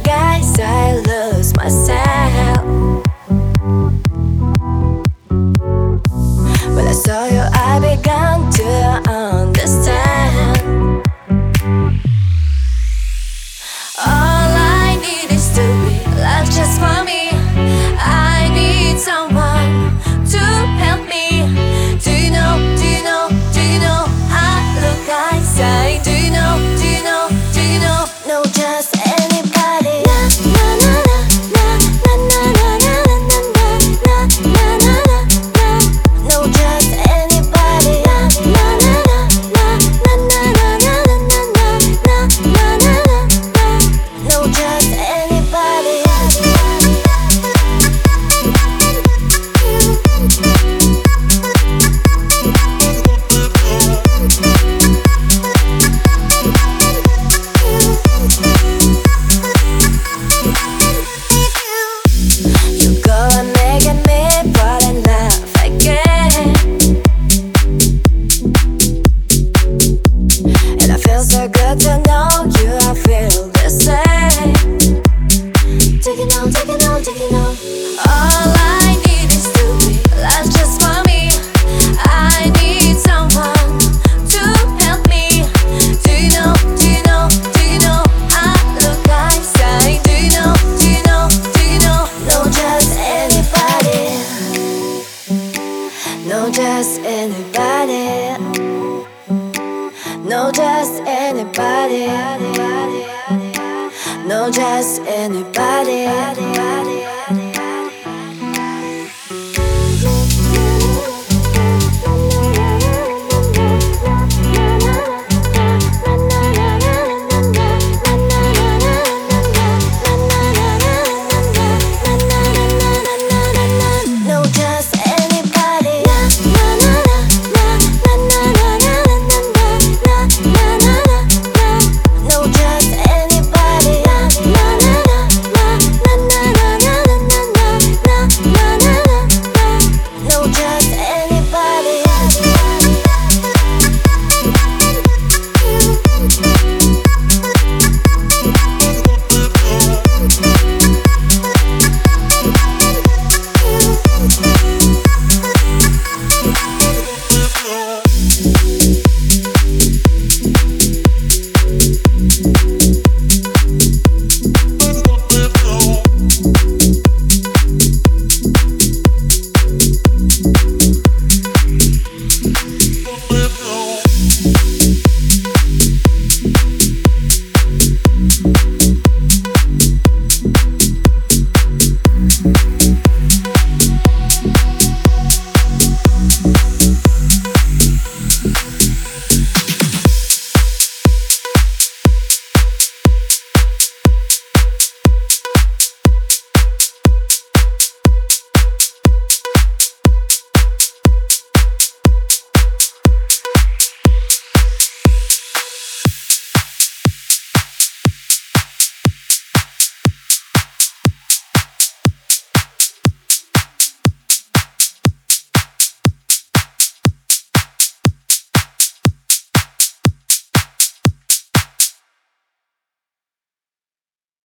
guys, I lose myself. When I saw And I feel so good to know you. I feel the same. Taking on, taking on, taking on. All I need is to be just for me. I need someone to help me. Do you know? Do you know? Do you know? I look outside. Do you know? Do you know? Do you know? No, just anybody. No, just anybody. No, just anybody. No, just anybody.